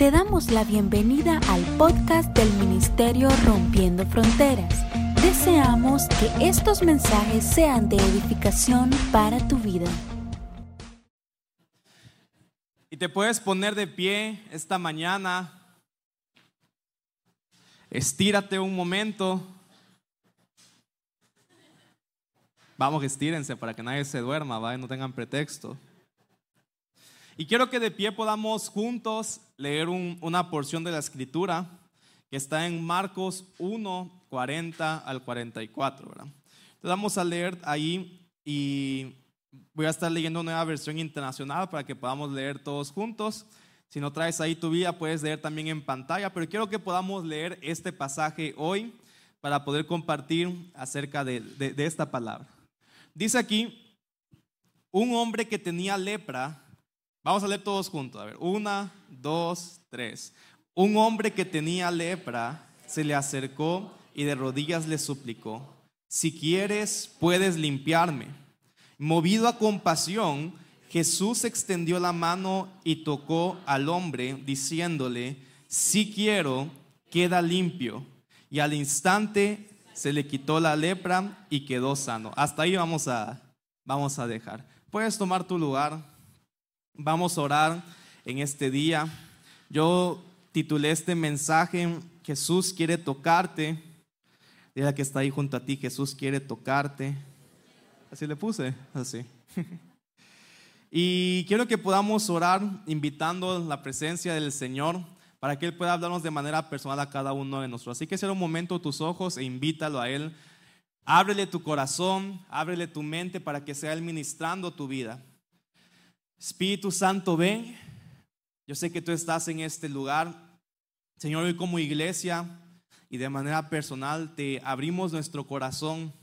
Te damos la bienvenida al podcast del Ministerio Rompiendo Fronteras. Deseamos que estos mensajes sean de edificación para tu vida. Y te puedes poner de pie esta mañana. Estírate un momento. Vamos, estírense para que nadie se duerma, no tengan pretexto. Y quiero que de pie podamos juntos leer una porción de la escritura que está en Marcos 1, 40 al 44. ¿verdad? Entonces vamos a leer ahí y voy a estar leyendo una nueva versión internacional para que podamos leer todos juntos. Si no traes ahí tu vida, puedes leer también en pantalla, pero quiero que podamos leer este pasaje hoy para poder compartir acerca de, de esta palabra. Dice aquí, un hombre que tenía lepra, vamos a leer todos juntos, a ver, una, dos, tres. Un hombre que tenía lepra se le acercó y de rodillas le suplicó, si quieres, puedes limpiarme. Movido a compasión, Jesús extendió la mano y tocó al hombre, diciéndole, si quiero, queda limpio. Y al instante se le quitó la lepra y quedó sano. Hasta ahí vamos a, vamos a dejar. Puedes tomar tu lugar. Vamos a orar en este día. Yo titulé este mensaje, Jesús quiere tocarte. Dile que está ahí junto a ti, Jesús quiere tocarte. Así le puse, así. Y quiero que podamos orar invitando la presencia del Señor para que Él pueda hablarnos de manera personal a cada uno de nosotros. Así que cierra un momento tus ojos e invítalo a Él. Ábrele tu corazón, ábrele tu mente para que sea Él ministrando tu vida. Espíritu Santo, ven. Yo sé que tú estás en este lugar. Señor, hoy como iglesia y de manera personal te abrimos nuestro corazón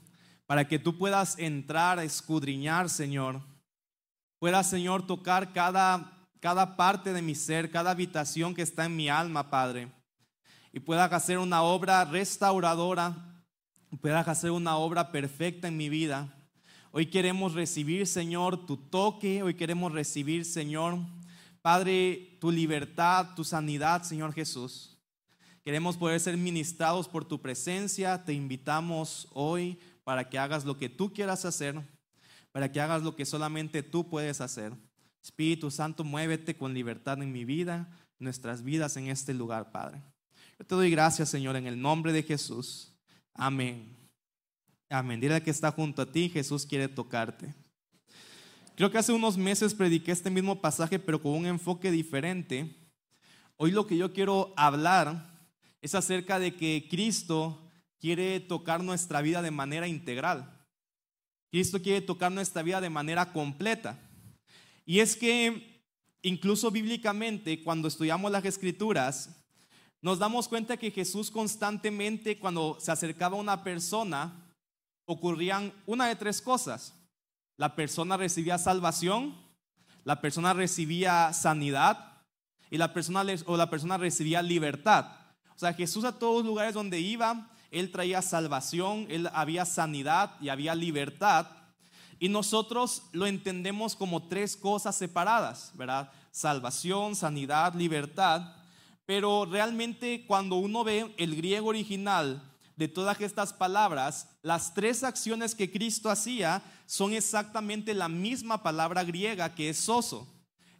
para que tú puedas entrar a escudriñar, Señor. Puedas, Señor, tocar cada, cada parte de mi ser, cada habitación que está en mi alma, Padre. Y puedas hacer una obra restauradora, puedas hacer una obra perfecta en mi vida. Hoy queremos recibir, Señor, tu toque. Hoy queremos recibir, Señor, Padre, tu libertad, tu sanidad, Señor Jesús. Queremos poder ser ministrados por tu presencia. Te invitamos hoy para que hagas lo que tú quieras hacer, para que hagas lo que solamente tú puedes hacer. Espíritu Santo, muévete con libertad en mi vida, nuestras vidas en este lugar, Padre. Yo te doy gracias, Señor, en el nombre de Jesús. Amén. Amén. Dile que está junto a ti, Jesús quiere tocarte. Creo que hace unos meses prediqué este mismo pasaje, pero con un enfoque diferente. Hoy lo que yo quiero hablar es acerca de que Cristo quiere tocar nuestra vida de manera integral. Cristo quiere tocar nuestra vida de manera completa. Y es que incluso bíblicamente, cuando estudiamos las escrituras, nos damos cuenta que Jesús constantemente, cuando se acercaba a una persona, ocurrían una de tres cosas. La persona recibía salvación, la persona recibía sanidad y la persona, o la persona recibía libertad. O sea, Jesús a todos los lugares donde iba, él traía salvación, Él había sanidad y había libertad. Y nosotros lo entendemos como tres cosas separadas, ¿verdad? Salvación, sanidad, libertad. Pero realmente cuando uno ve el griego original de todas estas palabras, las tres acciones que Cristo hacía son exactamente la misma palabra griega que es soso,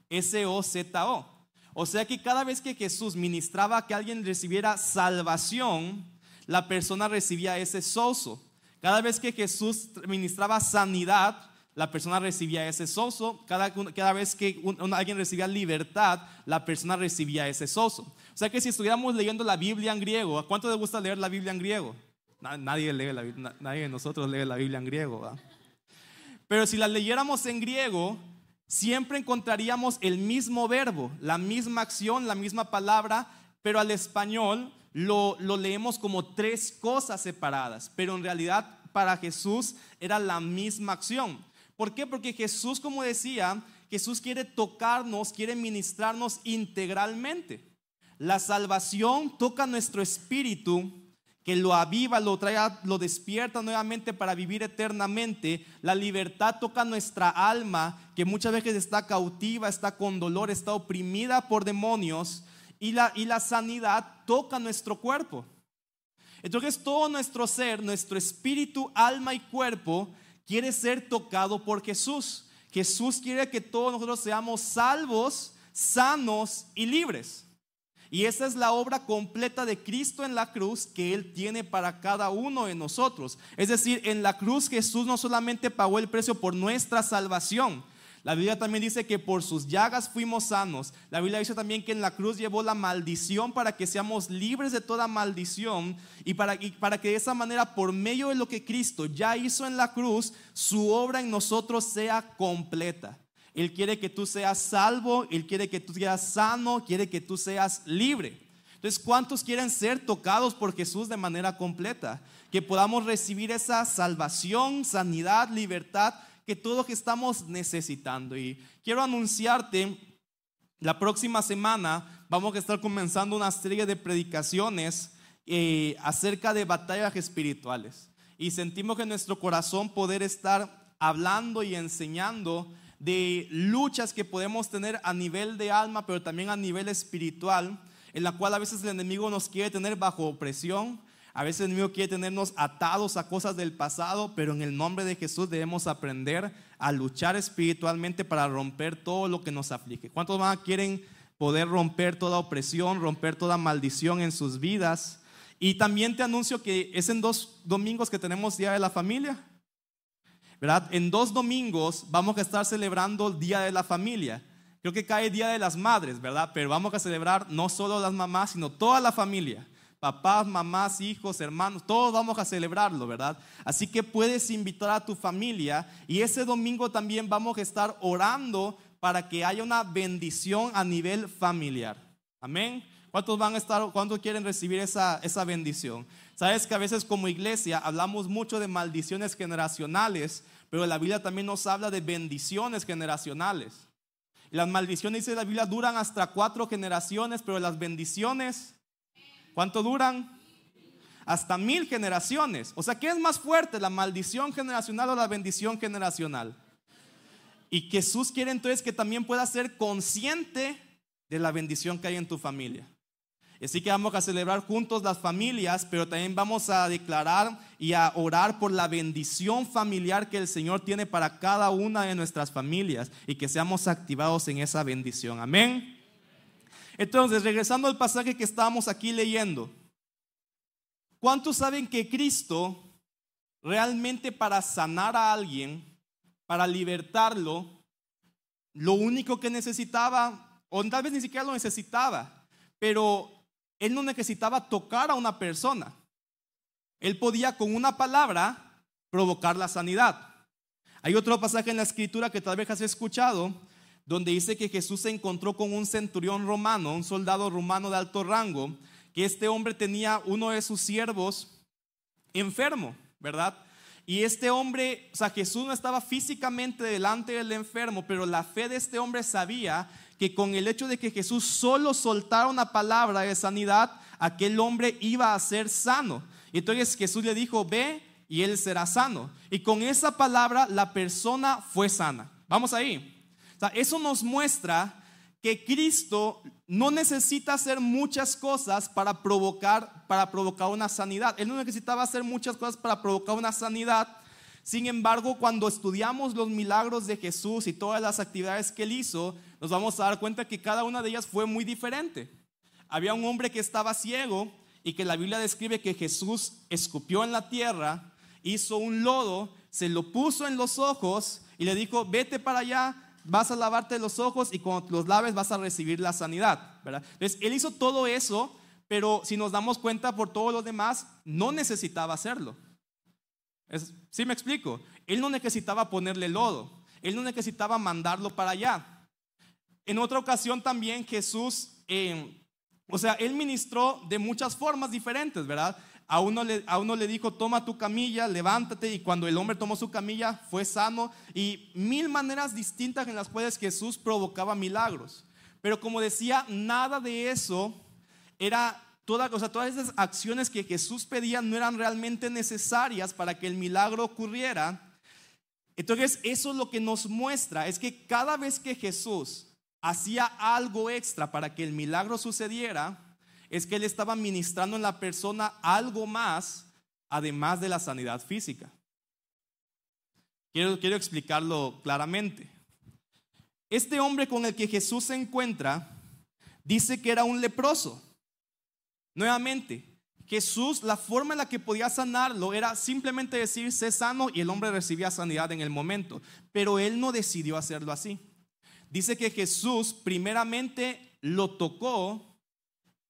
S-O-Z-O. O sea que cada vez que Jesús ministraba que alguien recibiera salvación, la persona recibía ese soso. Cada vez que Jesús ministraba sanidad, la persona recibía ese soso. Cada, vez que alguien recibía libertad, la persona recibía ese soso. O sea que si estuviéramos leyendo la Biblia en griego, ¿a cuánto le gusta leer la Biblia en griego? Nadie, lee la, nadie de nosotros lee la Biblia en griego. Pero si la leyéramos en griego, siempre encontraríamos el mismo verbo, la misma acción, la misma palabra, pero al español lo, leemos como tres cosas separadas, pero en realidad para Jesús era la misma acción. ¿Por qué? Porque Jesús, como decía, Jesús quiere tocarnos, quiere ministrarnos integralmente. La salvación toca nuestro espíritu, que lo aviva, lo trae, lo despierta nuevamente para vivir eternamente. La libertad toca nuestra alma, que muchas veces está cautiva, está con dolor, está oprimida por demonios y la, y la sanidad toca nuestro cuerpo. Entonces todo nuestro ser, nuestro espíritu, alma y cuerpo quiere ser tocado por Jesús. Jesús quiere que todos nosotros seamos salvos, sanos y libres. Y esa es la obra completa de Cristo en la cruz que Él tiene para cada uno de nosotros. Es decir, en la cruz Jesús no solamente pagó el precio por nuestra salvación, la Biblia también dice que por sus llagas fuimos sanos. La Biblia dice también que en la cruz llevó la maldición para que seamos libres de toda maldición y para, que de esa manera, por medio de lo que Cristo ya hizo en la cruz, su obra en nosotros sea completa. Él quiere que tú seas salvo, Él quiere que tú seas sano, quiere que tú seas libre. Entonces, ¿cuántos quieren ser tocados por Jesús de manera completa? Que podamos recibir esa salvación, sanidad, libertad que todo que estamos necesitando. Y quiero anunciarte, la próxima semana vamos a estar comenzando una serie de predicaciones eh, acerca de batallas espirituales. Y sentimos que nuestro corazón poder estar hablando y enseñando de luchas que podemos tener a nivel de alma, pero también a nivel espiritual, en la cual a veces el enemigo nos quiere tener bajo opresión, a veces el enemigo quiere tenernos atados a cosas del pasado, pero en el nombre de Jesús debemos aprender a luchar espiritualmente para romper todo lo que nos aflige. ¿Cuántos más quieren poder romper toda opresión, romper toda maldición en sus vidas? Y también te anuncio que es en dos domingos que tenemos Día de la Familia. ¿Verdad? En dos domingos vamos a estar celebrando el Día de la Familia. Creo que cae Día de las Madres, ¿verdad? Pero vamos a celebrar no solo las mamás, sino toda la familia papás, mamás, hijos, hermanos, todos vamos a celebrarlo, ¿verdad? Así que puedes invitar a tu familia y ese domingo también vamos a estar orando para que haya una bendición a nivel familiar. Amén. ¿Cuántos van a estar, cuántos quieren recibir esa, esa bendición? Sabes que a veces como iglesia hablamos mucho de maldiciones generacionales, pero la Biblia también nos habla de bendiciones generacionales. Las maldiciones, dice la Biblia, duran hasta cuatro generaciones, pero las bendiciones ¿Cuánto duran? Hasta mil generaciones. O sea, ¿qué es más fuerte, la maldición generacional o la bendición generacional? Y Jesús quiere entonces que también puedas ser consciente de la bendición que hay en tu familia. Así que vamos a celebrar juntos las familias, pero también vamos a declarar y a orar por la bendición familiar que el Señor tiene para cada una de nuestras familias y que seamos activados en esa bendición. Amén. Entonces, regresando al pasaje que estábamos aquí leyendo, ¿cuántos saben que Cristo realmente para sanar a alguien, para libertarlo, lo único que necesitaba, o tal vez ni siquiera lo necesitaba, pero él no necesitaba tocar a una persona. Él podía con una palabra provocar la sanidad. Hay otro pasaje en la escritura que tal vez has escuchado, donde dice que Jesús se encontró con un centurión romano, un soldado romano de alto rango, que este hombre tenía uno de sus siervos enfermo, ¿verdad? Y este hombre, o sea, Jesús no estaba físicamente delante del enfermo, pero la fe de este hombre sabía que con el hecho de que Jesús solo soltara una palabra de sanidad, aquel hombre iba a ser sano. Y entonces Jesús le dijo, ve y él será sano. Y con esa palabra la persona fue sana. Vamos ahí eso nos muestra que Cristo no necesita hacer muchas cosas para provocar, para provocar una sanidad. Él no necesitaba hacer muchas cosas para provocar una sanidad. Sin embargo, cuando estudiamos los milagros de Jesús y todas las actividades que él hizo, nos vamos a dar cuenta que cada una de ellas fue muy diferente. Había un hombre que estaba ciego y que la Biblia describe que Jesús escupió en la tierra, hizo un lodo, se lo puso en los ojos y le dijo, vete para allá, vas a lavarte los ojos y cuando los laves vas a recibir la sanidad, ¿verdad? Entonces, él hizo todo eso, pero si nos damos cuenta por todo lo demás, no necesitaba hacerlo. ¿Sí me explico? Él no necesitaba ponerle lodo, él no necesitaba mandarlo para allá. En otra ocasión también Jesús, eh, o sea, él ministró de muchas formas diferentes, ¿verdad? A uno, le, dijo, toma tu camilla, levántate. Y cuando el hombre tomó su camilla, fue sano. Y mil maneras distintas en las cuales Jesús provocaba milagros. Pero como decía, nada de eso era toda, o sea, todas esas acciones que Jesús pedía no eran realmente necesarias para que el milagro ocurriera. Entonces, eso es lo que nos muestra, es que cada vez que Jesús hacía algo extra para que el milagro sucediera, es que él estaba ministrando en la persona algo más, además de la sanidad física. Quiero, explicarlo claramente. Este hombre con el que Jesús se encuentra dice que era un leproso. Nuevamente, Jesús, la forma en la que podía sanarlo era simplemente decir, sé sano y el hombre recibía sanidad en el momento. Pero él no decidió hacerlo así. Dice que Jesús primeramente lo tocó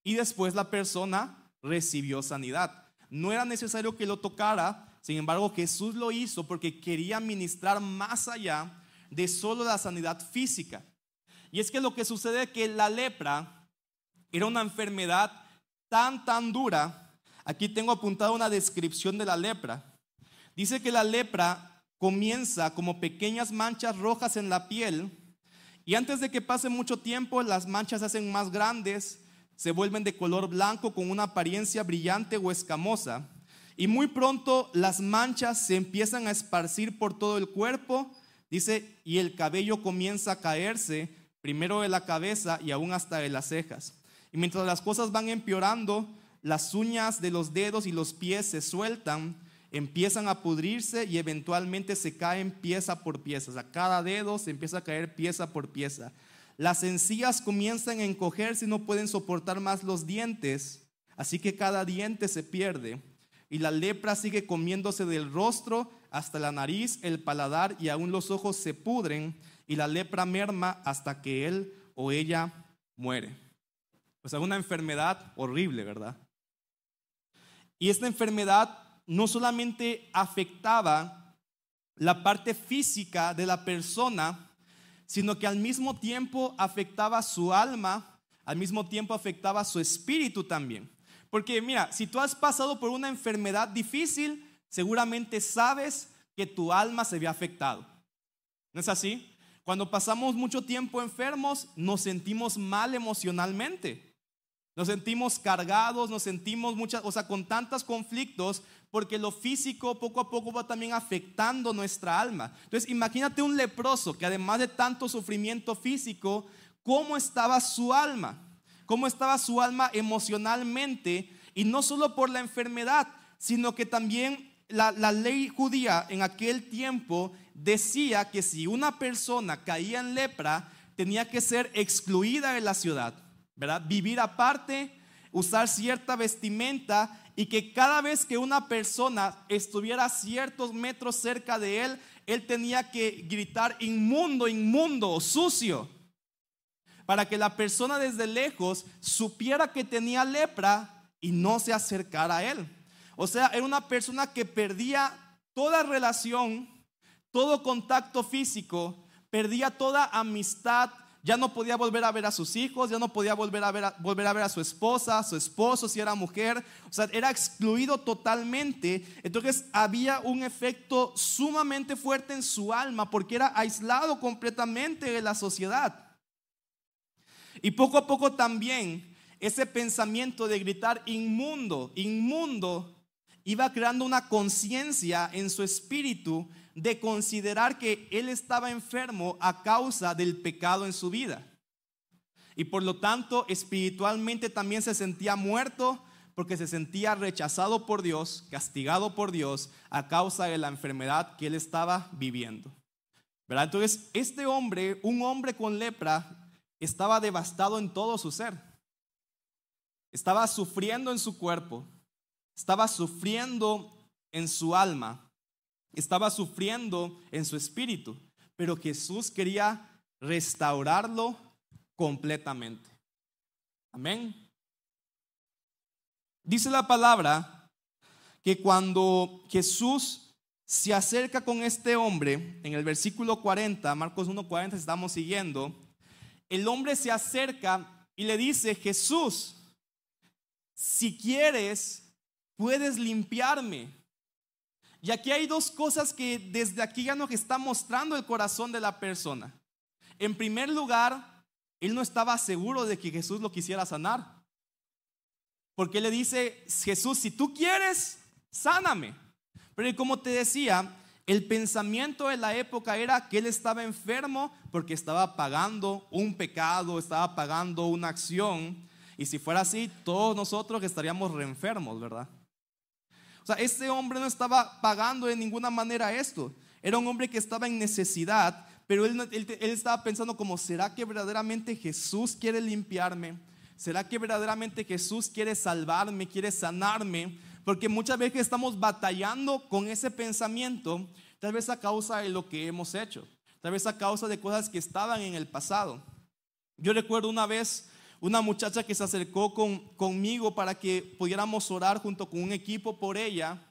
y después la persona recibió sanidad. No era necesario que lo tocara, sin embargo Jesús lo hizo porque quería ministrar más allá de solo la sanidad física. Y es que lo que sucede es que la lepra era una enfermedad tan, tan dura. Aquí tengo apuntado una descripción de la lepra. Dice que la lepra comienza como pequeñas manchas rojas en la piel y antes de que pase mucho tiempo las manchas se hacen más grandes, se vuelven de color blanco con una apariencia brillante o escamosa. Y muy pronto las manchas se empiezan a esparcir por todo el cuerpo, dice, y el cabello comienza a caerse, primero de la cabeza y aún hasta de las cejas. Y mientras las cosas van empeorando, las uñas de los dedos y los pies se sueltan, empiezan a pudrirse y eventualmente se caen pieza por pieza. O sea, cada dedo se empieza a caer pieza por pieza. Las encías comienzan a encogerse y no pueden soportar más los dientes, así que cada diente se pierde. Y la lepra sigue comiéndose del rostro hasta la nariz, el paladar y aún los ojos se pudren y la lepra merma hasta que él o ella muere. O sea, una enfermedad horrible, ¿verdad? Y esta enfermedad no solamente afectaba la parte física de la persona, sino que al mismo tiempo afectaba su alma, al mismo tiempo afectaba su espíritu también. Porque mira, si tú has pasado por una enfermedad difícil, seguramente sabes que tu alma se ve afectado. ¿No es así? Cuando pasamos mucho tiempo enfermos, nos sentimos mal emocionalmente. Nos sentimos cargados, nos sentimos muchas, o sea, con tantos conflictos, porque lo físico poco a poco va también afectando nuestra alma. Entonces, imagínate un leproso que además de tanto sufrimiento físico, ¿cómo estaba su alma? ¿Cómo estaba su alma emocionalmente? Y no solo por la enfermedad, sino que también la, la ley judía en aquel tiempo decía que si una persona caía en lepra, tenía que ser excluida de la ciudad ¿verdad? Vivir aparte, usar cierta vestimenta y que cada vez que una persona estuviera ciertos metros cerca de él, él tenía que gritar inmundo, inmundo, sucio, para que la persona desde lejos supiera que tenía lepra y no se acercara a él. O sea, era una persona que perdía toda relación, todo contacto físico, perdía toda amistad, ya no podía volver a ver a sus hijos, ya no podía volver a ver a, volver a ver a su esposa, a su esposo, si era mujer, o sea, era excluido totalmente. Entonces había un efecto sumamente fuerte en su alma porque era aislado completamente de la sociedad. Y poco a poco también ese pensamiento de gritar inmundo, inmundo, iba creando una conciencia en su espíritu de considerar que él estaba enfermo a causa del pecado en su vida. Y por lo tanto, espiritualmente también se sentía muerto porque se sentía rechazado por Dios, castigado por Dios a causa de la enfermedad que él estaba viviendo. ¿Verdad? Entonces, este hombre, un hombre con lepra, estaba devastado en todo su ser. Estaba sufriendo en su cuerpo, estaba sufriendo en su alma estaba sufriendo en su espíritu, pero Jesús quería restaurarlo completamente. Amén. Dice la palabra que cuando Jesús se acerca con este hombre, en el versículo 40, Marcos 1.40 estamos siguiendo, el hombre se acerca y le dice, Jesús, si quieres, puedes limpiarme. Y aquí hay dos cosas que desde aquí ya nos está mostrando el corazón de la persona. En primer lugar, él no estaba seguro de que Jesús lo quisiera sanar. Porque le dice, Jesús, si tú quieres, sáname. Pero como te decía, El pensamiento de la época era que él estaba enfermo porque estaba pagando un pecado, estaba pagando una acción. Y si fuera así, todos nosotros estaríamos reenfermos, ¿verdad? O sea, este hombre no estaba pagando de ninguna manera esto. Era un hombre que estaba en necesidad, pero él, él, estaba pensando como, ¿será que verdaderamente Jesús quiere limpiarme? ¿Será que verdaderamente Jesús quiere salvarme, quiere sanarme? Porque muchas veces estamos batallando con ese pensamiento, tal vez a causa de lo que hemos hecho, tal vez a causa de cosas que estaban en el pasado. Yo recuerdo una vez una muchacha que se acercó con, conmigo para que pudiéramos orar junto con un equipo por ella,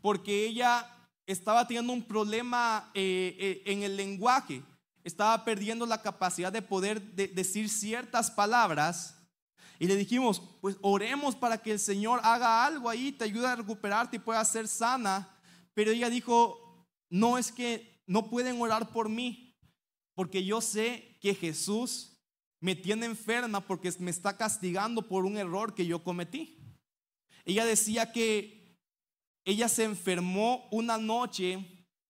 porque ella estaba teniendo un problema eh, eh, en el lenguaje, estaba perdiendo la capacidad de poder decir ciertas palabras y le dijimos, pues oremos para que el Señor haga algo ahí, te ayude a recuperarte y pueda ser sana. Pero ella dijo, no es que no pueden orar por mí, porque yo sé que Jesús me tiene enferma porque me está castigando por un error que yo cometí. Ella decía que ella se enfermó una noche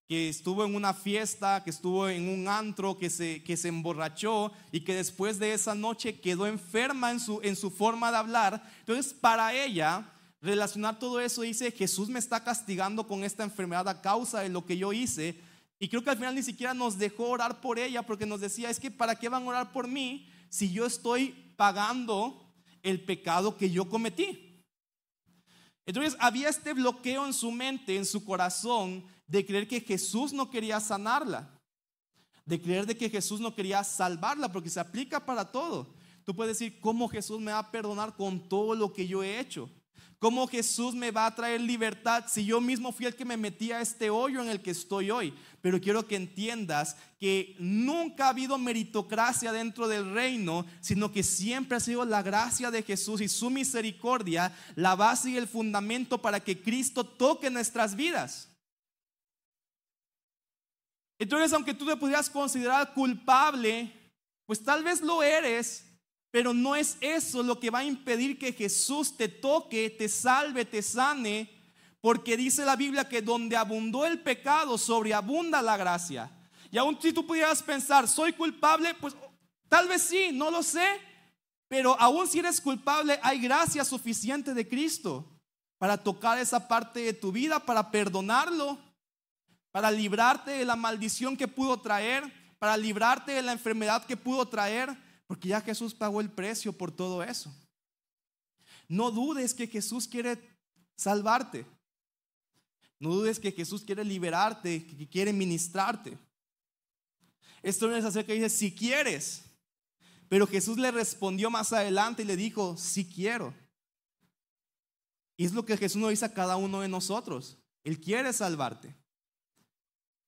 que estuvo en una fiesta, que estuvo en un antro, que se, que se emborrachó y que después de esa noche quedó enferma en su, en su forma de hablar. Entonces, para ella, relacionar todo eso, dice, Jesús me está castigando con esta enfermedad a causa de lo que yo hice. Y creo que al final ni siquiera nos dejó orar por ella porque nos decía, es que ¿para qué van a orar por mí si yo estoy pagando el pecado que yo cometí? Entonces había este bloqueo en su mente, en su corazón, de creer que Jesús no quería sanarla, de creer de que Jesús no quería salvarla, porque se aplica para todo. Tú puedes decir, ¿cómo Jesús me va a perdonar con todo lo que yo he hecho? ¿Cómo Jesús me va a traer libertad si yo mismo fui el que me metí a este hoyo en el que estoy hoy? Pero quiero que entiendas que nunca ha habido meritocracia dentro del reino, sino que siempre ha sido la gracia de Jesús y su misericordia la base y el fundamento para que Cristo toque nuestras vidas. Entonces, aunque tú te pudieras considerar culpable, pues tal vez lo eres, pero no es eso lo que va a impedir que Jesús te toque, te salve, te sane, porque dice la Biblia que donde abundó el pecado, sobreabunda la gracia. Y aún si tú pudieras pensar, soy culpable, pues tal vez sí, no lo sé, pero aún si eres culpable, hay gracia suficiente de Cristo para tocar esa parte de tu vida, para perdonarlo para librarte de la maldición que pudo traer, para librarte de la enfermedad que pudo traer, porque ya Jesús pagó el precio por todo eso. No dudes que Jesús quiere salvarte. No dudes que Jesús quiere liberarte, que quiere ministrarte. Esto no es acerca que dice, si quieres. Pero Jesús le respondió más adelante y le dijo, si quiero. Y es lo que Jesús nos dice a cada uno de nosotros. Él quiere salvarte.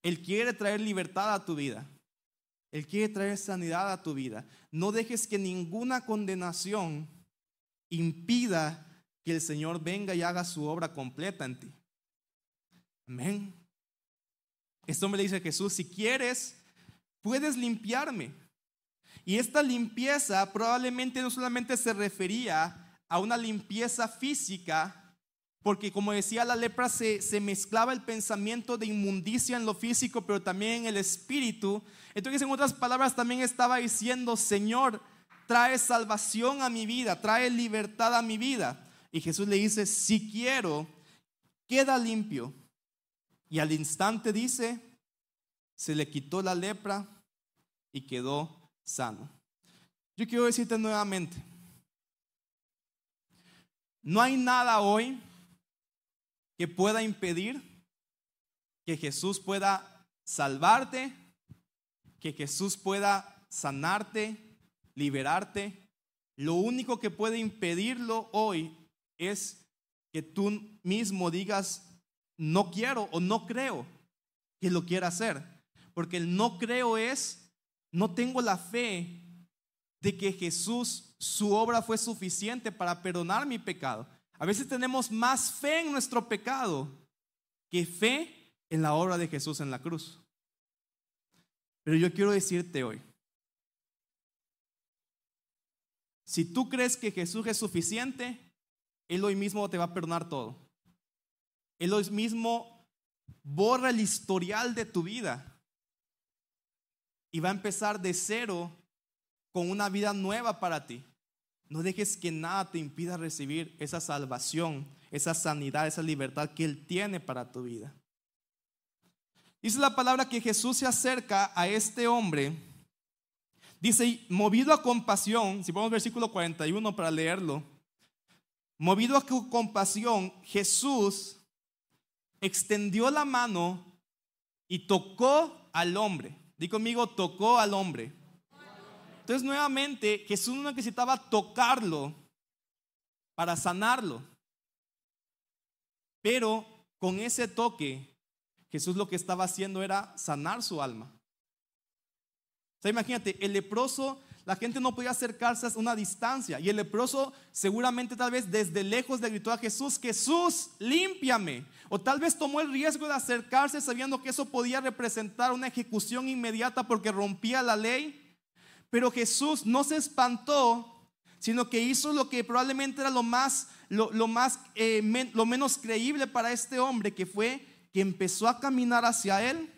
Él quiere traer libertad a tu vida. Él quiere traer sanidad a tu vida. No dejes que ninguna condenación impida que el Señor venga y haga su obra completa en ti. Amén. Esto me le dice a Jesús, si quieres, puedes limpiarme. Y esta limpieza probablemente no solamente se refería a una limpieza física, porque como decía la lepra, se, mezclaba el pensamiento de inmundicia en lo físico, pero también en el espíritu. Entonces, en otras palabras, también estaba diciendo, Señor, trae salvación a mi vida, trae libertad a mi vida. Y Jesús le dice, si quiero, queda limpio. Y al instante dice, se le quitó la lepra y quedó sano. Yo quiero decirte nuevamente, no hay nada hoy que pueda impedir que Jesús pueda salvarte, que Jesús pueda sanarte, liberarte. Lo único que puede impedirlo hoy es que tú mismo digas, no quiero o no creo que lo quiera hacer. Porque el no creo es, no tengo la fe de que Jesús, su obra fue suficiente para perdonar mi pecado. A veces tenemos más fe en nuestro pecado que fe en la obra de Jesús en la cruz. Pero yo quiero decirte hoy, si tú crees que Jesús es suficiente, Él hoy mismo te va a perdonar todo. Él hoy mismo borra el historial de tu vida y va a empezar de cero con una vida nueva para ti. No dejes que nada te impida recibir esa salvación, esa sanidad, esa libertad que Él tiene para tu vida. Dice la palabra que Jesús se acerca a este hombre. Dice, movido a compasión, si ponemos versículo 41 para leerlo, movido a compasión, Jesús extendió la mano y tocó al hombre. Di conmigo, tocó al hombre. Entonces nuevamente Jesús no necesitaba tocarlo para sanarlo. Pero con ese toque, Jesús lo que estaba haciendo era sanar su alma. O sea, imagínate, el leproso la gente no podía acercarse a una distancia. Y el leproso seguramente tal vez desde lejos le gritó a Jesús, Jesús, límpiame. O tal vez tomó el riesgo de acercarse sabiendo que eso podía representar una ejecución inmediata porque rompía la ley. Pero Jesús no se espantó, sino que hizo lo que probablemente era lo más, lo, más, eh, lo menos creíble para este hombre, que fue que empezó a caminar hacia él.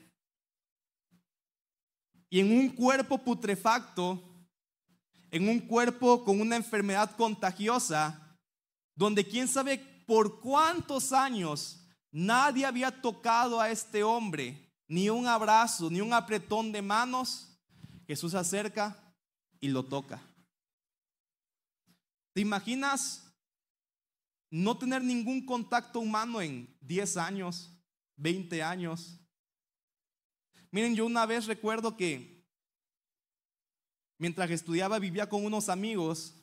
Y en un cuerpo putrefacto, en un cuerpo con una enfermedad contagiosa, donde quién sabe por cuántos años nadie había tocado a este hombre, ni un abrazo, ni un apretón de manos, Jesús se acerca y lo toca. ¿Te imaginas no tener ningún contacto humano en 10 años, 20 años? Miren, yo una vez recuerdo que mientras estudiaba vivía con unos amigos,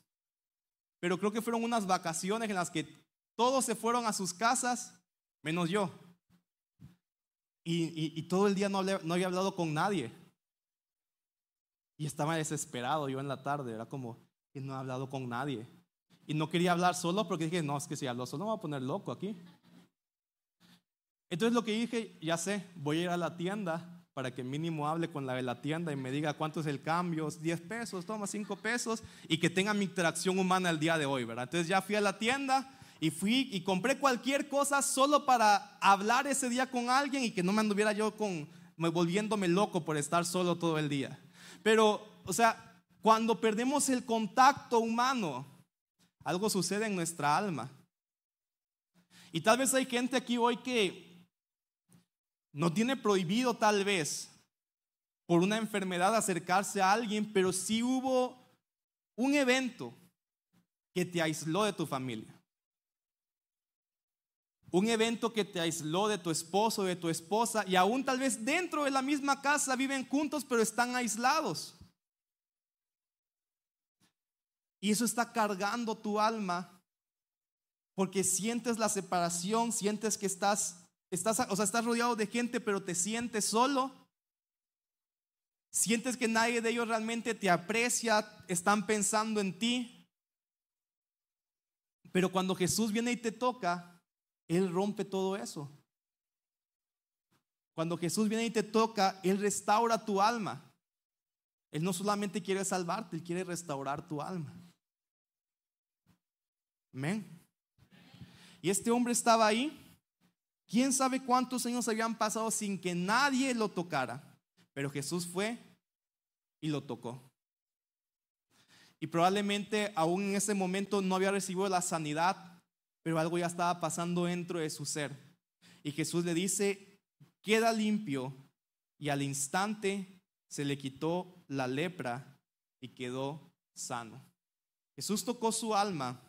pero creo que fueron unas vacaciones en las que todos se fueron a sus casas, menos yo. Y, todo el día no, no había hablado con nadie. Y estaba desesperado yo en la tarde, era como que no he hablado con nadie. Y no quería hablar solo porque dije, no, es que si hablo solo me voy a poner loco aquí. Entonces lo que dije, ya sé, voy a ir a la tienda para que mínimo hable con la de la tienda y me diga cuánto es el cambio, 10 pesos, toma 5 pesos y que tenga mi interacción humana el día de hoy, ¿verdad? Entonces ya fui a la tienda y fui y compré cualquier cosa solo para hablar ese día con alguien y que no me anduviera yo con volviéndome loco por estar solo todo el día. Pero, o sea, cuando perdemos el contacto humano, algo sucede en nuestra alma. Y tal vez hay gente aquí hoy que no tiene prohibido tal vez por una enfermedad acercarse a alguien, pero sí hubo un evento que te aisló de tu familia. Un evento que te aisló de tu esposo, de tu esposa, y aún tal vez dentro de la misma casa viven juntos, pero están aislados. Y eso está cargando tu alma porque sientes la separación, sientes que estás Estás, o sea, estás rodeado de gente, pero te sientes solo. Sientes que nadie de ellos realmente te aprecia, están pensando en ti. Pero cuando Jesús viene y te toca, Él rompe todo eso. Cuando Jesús viene y te toca, Él restaura tu alma. Él no solamente quiere salvarte, Él quiere restaurar tu alma. Amén. Y este hombre estaba ahí ¿Quién sabe cuántos años habían pasado sin que nadie lo tocara? Pero Jesús fue y lo tocó. Y probablemente aún en ese momento no había recibido la sanidad, pero algo ya estaba pasando dentro de su ser. Y Jesús le dice, queda limpio. Y al instante se le quitó la lepra y quedó sano. Jesús tocó su alma,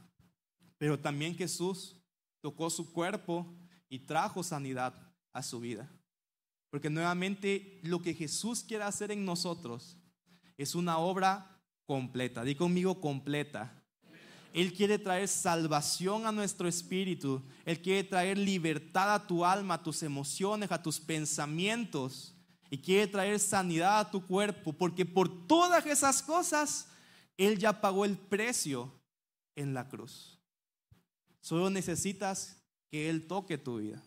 pero también Jesús tocó su cuerpo y trajo sanidad a su vida. Porque nuevamente lo que Jesús quiere hacer en nosotros es una obra completa. Di conmigo completa. Él quiere traer salvación a nuestro espíritu. Él quiere traer libertad a tu alma, a tus emociones, a tus pensamientos. Y quiere traer sanidad a tu cuerpo. Porque por todas esas cosas, Él ya pagó el precio en la cruz. Solo necesitas que Él toque tu vida.